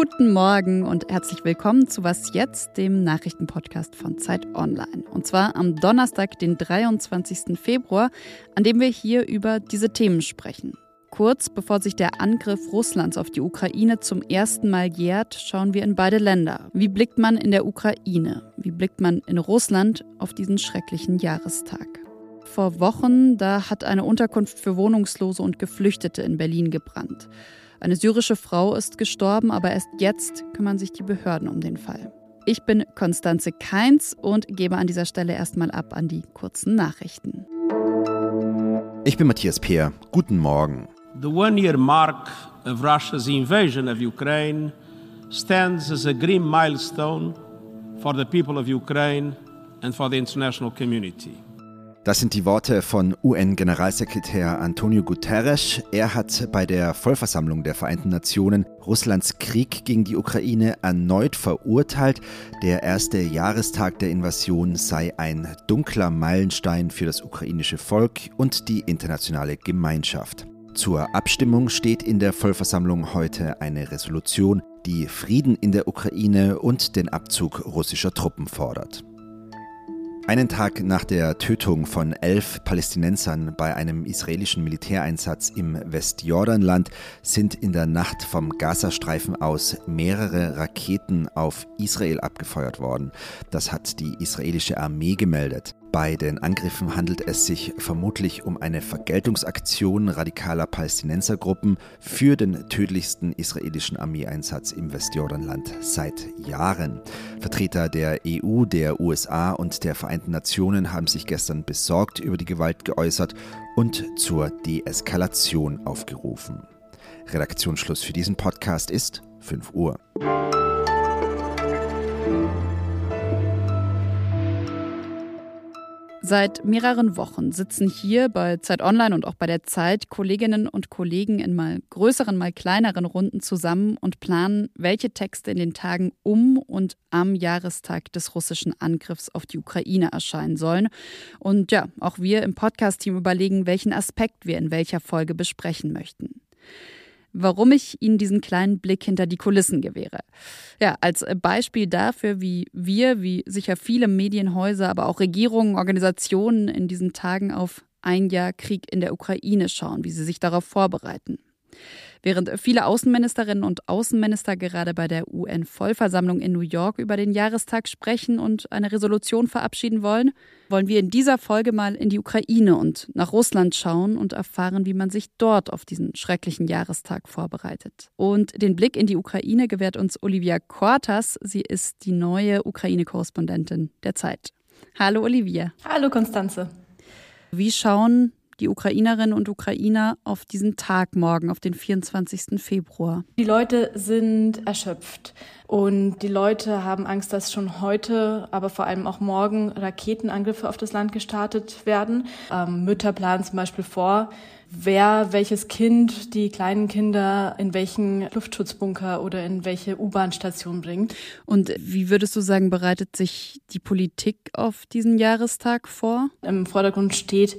Guten Morgen und herzlich willkommen zu Was jetzt, dem Nachrichtenpodcast von Zeit Online. Und zwar am Donnerstag, den 23. Februar, an dem wir hier über diese Themen sprechen. Kurz bevor sich der Angriff Russlands auf die Ukraine zum ersten Mal jährt, schauen wir in beide Länder. Wie blickt man in der Ukraine? Wie blickt man in Russland auf diesen schrecklichen Jahrestag? Vor Wochen, da hat eine Unterkunft für Wohnungslose und Geflüchtete in Berlin gebrannt. Eine syrische Frau ist gestorben, aber erst jetzt kümmern sich die Behörden um den Fall. Ich bin Konstanze Keins und gebe an dieser Stelle erstmal ab an die kurzen Nachrichten. Ich bin Matthias Peer. Guten Morgen. The one-year mark of Russia's invasion of Ukraine stands as a grim milestone for the people of Ukraine and for the international community. Das sind die Worte von UN-Generalsekretär Antonio Guterres. Er hat bei der Vollversammlung der Vereinten Nationen Russlands Krieg gegen die Ukraine erneut verurteilt. Der erste Jahrestag der Invasion sei ein dunkler Meilenstein für das ukrainische Volk und die internationale Gemeinschaft. Zur Abstimmung steht in der Vollversammlung heute eine Resolution, die Frieden in der Ukraine und den Abzug russischer Truppen fordert. Einen Tag nach der Tötung von elf Palästinensern bei einem israelischen Militäreinsatz im Westjordanland sind in der Nacht vom Gazastreifen aus mehrere Raketen auf Israel abgefeuert worden. Das hat die israelische Armee gemeldet. Bei den Angriffen handelt es sich vermutlich um eine Vergeltungsaktion radikaler Palästinensergruppen für den tödlichsten israelischen Armeeeinsatz im Westjordanland seit Jahren. Vertreter der EU, der USA und der Vereinten Nationen haben sich gestern besorgt über die Gewalt geäußert und zur Deeskalation aufgerufen. Redaktionsschluss für diesen Podcast ist 5 Uhr. Seit mehreren Wochen sitzen hier bei Zeit Online und auch bei der Zeit Kolleginnen und Kollegen in mal größeren, mal kleineren Runden zusammen und planen, welche Texte in den Tagen um und am Jahrestag des russischen Angriffs auf die Ukraine erscheinen sollen. Und ja, auch wir im Podcast-Team überlegen, welchen Aspekt wir in welcher Folge besprechen möchten warum ich Ihnen diesen kleinen Blick hinter die Kulissen gewähre. Ja, als Beispiel dafür, wie wir, wie sicher viele Medienhäuser, aber auch Regierungen, Organisationen in diesen Tagen auf ein Jahr Krieg in der Ukraine schauen, wie sie sich darauf vorbereiten. Während viele Außenministerinnen und Außenminister gerade bei der UN-Vollversammlung in New York über den Jahrestag sprechen und eine Resolution verabschieden wollen, wollen wir in dieser Folge mal in die Ukraine und nach Russland schauen und erfahren, wie man sich dort auf diesen schrecklichen Jahrestag vorbereitet. Und den Blick in die Ukraine gewährt uns Olivia Kortas. Sie ist die neue Ukraine-Korrespondentin der Zeit. Hallo Olivia. Hallo Konstanze. Wie schauen die Ukrainerinnen und Ukrainer auf diesen Tag morgen, auf den 24. Februar? Die Leute sind erschöpft und die Leute haben Angst, dass schon heute, aber vor allem auch morgen Raketenangriffe auf das Land gestartet werden. Ähm, Mütter planen zum Beispiel vor, wer welches Kind, die kleinen Kinder in welchen Luftschutzbunker oder in welche U-Bahn-Station bringt. Und wie würdest du sagen, bereitet sich die Politik auf diesen Jahrestag vor? Im Vordergrund steht,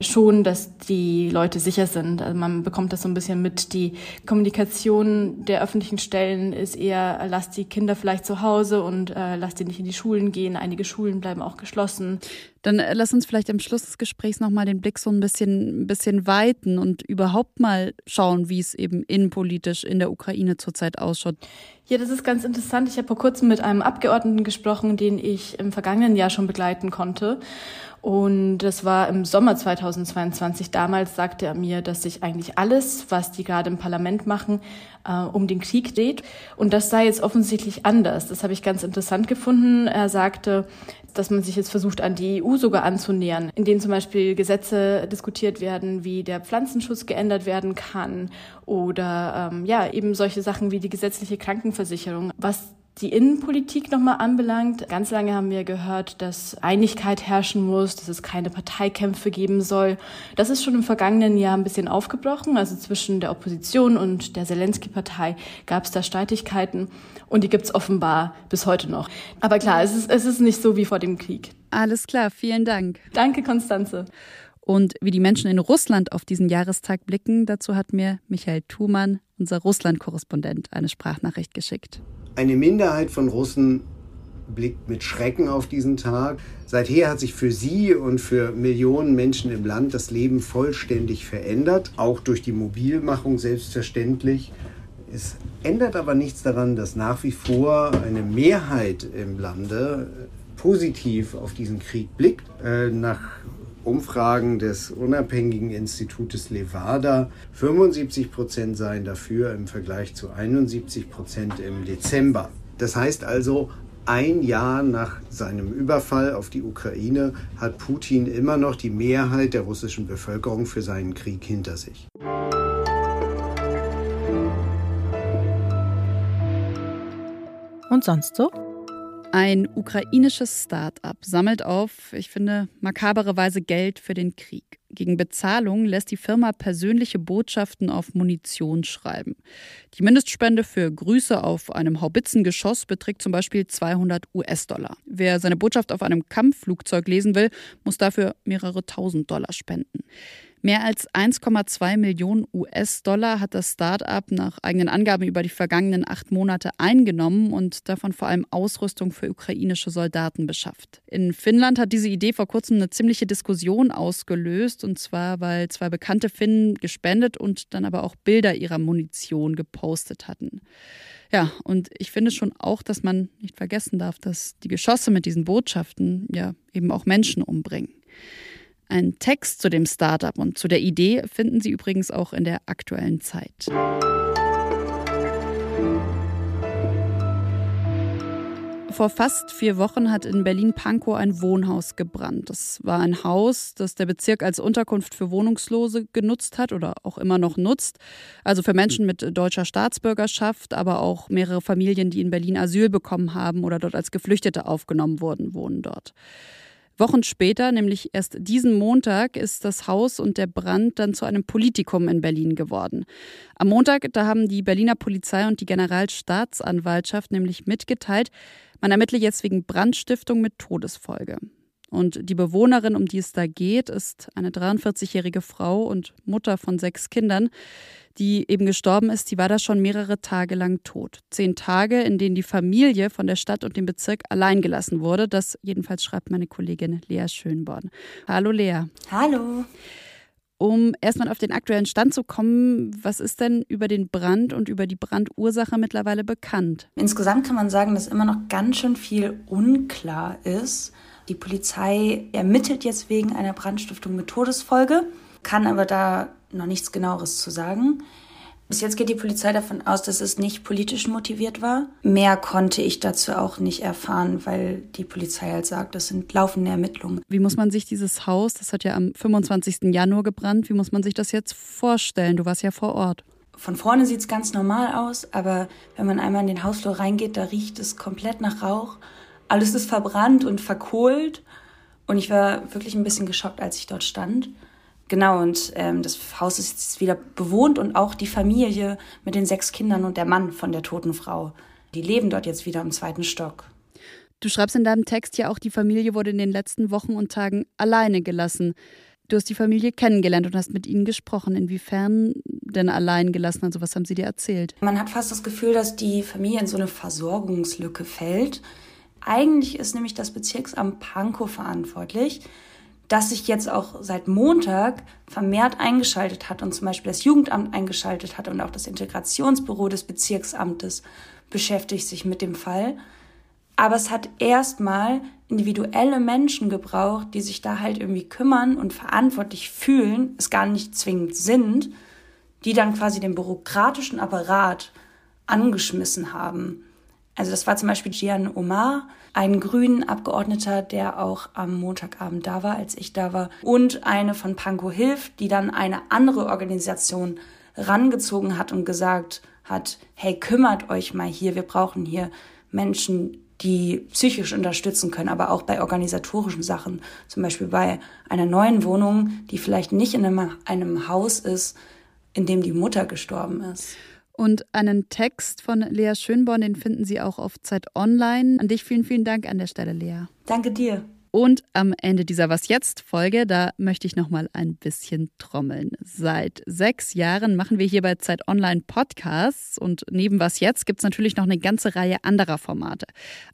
schon, dass die Leute sicher sind. Also man bekommt das so ein bisschen mit. Die Kommunikation der öffentlichen Stellen ist eher, lasst die Kinder vielleicht zu Hause und äh, lasst die nicht in die Schulen gehen. Einige Schulen bleiben auch geschlossen. Dann äh, lass uns vielleicht am Schluss des Gesprächs nochmal den Blick so ein bisschen, ein bisschen weiten und überhaupt mal schauen, wie es eben innenpolitisch in der Ukraine zurzeit ausschaut. Ja, das ist ganz interessant. Ich habe vor kurzem mit einem Abgeordneten gesprochen, den ich im vergangenen Jahr schon begleiten konnte. Und das war im Sommer 2022. Damals sagte er mir, dass sich eigentlich alles, was die gerade im Parlament machen, äh, um den Krieg dreht. Und das sei jetzt offensichtlich anders. Das habe ich ganz interessant gefunden. Er sagte, dass man sich jetzt versucht, an die EU sogar anzunähern, in denen zum Beispiel Gesetze diskutiert werden, wie der Pflanzenschutz geändert werden kann oder ähm, ja eben solche Sachen wie die gesetzliche Krankenversicherung, was die Innenpolitik nochmal anbelangt, ganz lange haben wir gehört, dass Einigkeit herrschen muss, dass es keine Parteikämpfe geben soll. Das ist schon im vergangenen Jahr ein bisschen aufgebrochen. Also zwischen der Opposition und der Zelensky-Partei gab es da Streitigkeiten und die gibt es offenbar bis heute noch. Aber klar, es ist, es ist nicht so wie vor dem Krieg. Alles klar, vielen Dank. Danke, Konstanze. Und wie die Menschen in Russland auf diesen Jahrestag blicken, dazu hat mir Michael Thumann unser Russland-Korrespondent, eine Sprachnachricht geschickt. Eine Minderheit von Russen blickt mit Schrecken auf diesen Tag. Seither hat sich für sie und für Millionen Menschen im Land das Leben vollständig verändert, auch durch die Mobilmachung selbstverständlich. Es ändert aber nichts daran, dass nach wie vor eine Mehrheit im Lande positiv auf diesen Krieg blickt. Äh, nach Umfragen des unabhängigen Institutes Levada 75 Prozent seien dafür im Vergleich zu 71 Prozent im Dezember. Das heißt also, ein Jahr nach seinem Überfall auf die Ukraine hat Putin immer noch die Mehrheit der russischen Bevölkerung für seinen Krieg hinter sich. Und sonst so? Ein ukrainisches Start-up sammelt auf, ich finde, makabererweise Geld für den Krieg. Gegen Bezahlung lässt die Firma persönliche Botschaften auf Munition schreiben. Die Mindestspende für Grüße auf einem Haubitzengeschoss beträgt zum Beispiel 200 US-Dollar. Wer seine Botschaft auf einem Kampfflugzeug lesen will, muss dafür mehrere tausend Dollar spenden. Mehr als 1,2 Millionen US-Dollar hat das Start-up nach eigenen Angaben über die vergangenen acht Monate eingenommen und davon vor allem Ausrüstung für ukrainische Soldaten beschafft. In Finnland hat diese Idee vor kurzem eine ziemliche Diskussion ausgelöst, und zwar, weil zwei bekannte Finnen gespendet und dann aber auch Bilder ihrer Munition gepostet hatten. Ja, und ich finde schon auch, dass man nicht vergessen darf, dass die Geschosse mit diesen Botschaften ja eben auch Menschen umbringen. Ein Text zu dem Startup und zu der Idee finden Sie übrigens auch in der aktuellen Zeit. Vor fast vier Wochen hat in Berlin-Pankow ein Wohnhaus gebrannt. Das war ein Haus, das der Bezirk als Unterkunft für Wohnungslose genutzt hat oder auch immer noch nutzt. Also für Menschen mit deutscher Staatsbürgerschaft, aber auch mehrere Familien, die in Berlin Asyl bekommen haben oder dort als Geflüchtete aufgenommen wurden, wohnen dort. Wochen später, nämlich erst diesen Montag, ist das Haus und der Brand dann zu einem Politikum in Berlin geworden. Am Montag, da haben die Berliner Polizei und die Generalstaatsanwaltschaft nämlich mitgeteilt, man ermittle jetzt wegen Brandstiftung mit Todesfolge. Und die Bewohnerin, um die es da geht, ist eine 43-jährige Frau und Mutter von sechs Kindern die eben gestorben ist, die war da schon mehrere Tage lang tot. Zehn Tage, in denen die Familie von der Stadt und dem Bezirk allein gelassen wurde. Das jedenfalls schreibt meine Kollegin Lea Schönborn. Hallo Lea. Hallo. Um erstmal auf den aktuellen Stand zu kommen, was ist denn über den Brand und über die Brandursache mittlerweile bekannt? Insgesamt kann man sagen, dass immer noch ganz schön viel unklar ist. Die Polizei ermittelt jetzt wegen einer Brandstiftung mit Todesfolge, kann aber da noch nichts genaueres zu sagen. Bis jetzt geht die Polizei davon aus, dass es nicht politisch motiviert war. Mehr konnte ich dazu auch nicht erfahren, weil die Polizei halt sagt, das sind laufende Ermittlungen. Wie muss man sich dieses Haus, das hat ja am 25. Januar gebrannt, wie muss man sich das jetzt vorstellen? Du warst ja vor Ort. Von vorne sieht es ganz normal aus, aber wenn man einmal in den Hausflur reingeht, da riecht es komplett nach Rauch. Alles ist verbrannt und verkohlt. Und ich war wirklich ein bisschen geschockt, als ich dort stand. Genau, und ähm, das Haus ist jetzt wieder bewohnt und auch die Familie mit den sechs Kindern und der Mann von der toten Frau. Die leben dort jetzt wieder im zweiten Stock. Du schreibst in deinem Text ja auch, die Familie wurde in den letzten Wochen und Tagen alleine gelassen. Du hast die Familie kennengelernt und hast mit ihnen gesprochen. Inwiefern denn allein gelassen? Also was haben sie dir erzählt? Man hat fast das Gefühl, dass die Familie in so eine Versorgungslücke fällt. Eigentlich ist nämlich das Bezirksamt Pankow verantwortlich das sich jetzt auch seit Montag vermehrt eingeschaltet hat und zum Beispiel das Jugendamt eingeschaltet hat und auch das Integrationsbüro des Bezirksamtes beschäftigt sich mit dem Fall. Aber es hat erstmal individuelle Menschen gebraucht, die sich da halt irgendwie kümmern und verantwortlich fühlen, es gar nicht zwingend sind, die dann quasi den bürokratischen Apparat angeschmissen haben. Also das war zum Beispiel Gian Omar, ein grünen Abgeordneter, der auch am Montagabend da war, als ich da war, und eine von Pankow Hilft, die dann eine andere Organisation rangezogen hat und gesagt hat, hey, kümmert euch mal hier, wir brauchen hier Menschen, die psychisch unterstützen können, aber auch bei organisatorischen Sachen, zum Beispiel bei einer neuen Wohnung, die vielleicht nicht in einem, einem Haus ist, in dem die Mutter gestorben ist. Und einen Text von Lea Schönborn, den finden Sie auch auf Zeit Online. An dich vielen, vielen Dank an der Stelle, Lea. Danke dir. Und am Ende dieser Was jetzt Folge, da möchte ich noch mal ein bisschen trommeln. Seit sechs Jahren machen wir hier bei Zeit Online Podcasts und neben Was jetzt gibt es natürlich noch eine ganze Reihe anderer Formate.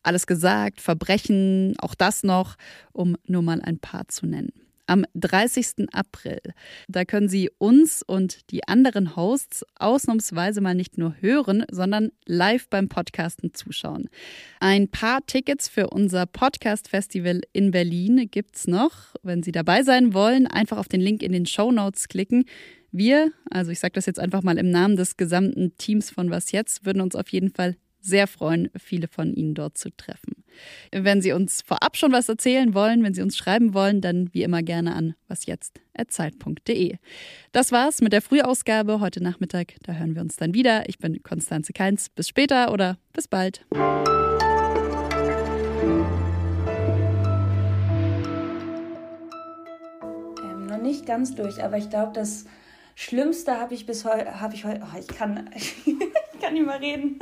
Alles gesagt, Verbrechen, auch das noch, um nur mal ein paar zu nennen am 30. April. Da können Sie uns und die anderen Hosts ausnahmsweise mal nicht nur hören, sondern live beim Podcasten zuschauen. Ein paar Tickets für unser Podcast-Festival in Berlin gibt es noch. Wenn Sie dabei sein wollen, einfach auf den Link in den Show Notes klicken. Wir, also ich sage das jetzt einfach mal im Namen des gesamten Teams von Was Jetzt, würden uns auf jeden Fall sehr freuen, viele von Ihnen dort zu treffen. Wenn Sie uns vorab schon was erzählen wollen, wenn Sie uns schreiben wollen, dann wie immer gerne an wasjetzt.zeit.de. Das war's mit der Frühausgabe heute Nachmittag. Da hören wir uns dann wieder. Ich bin Konstanze Keins. Bis später oder bis bald. Ähm, noch nicht ganz durch, aber ich glaube, das Schlimmste habe ich bis heute, habe ich heute, oh, ich kann, ich kann nicht mehr reden.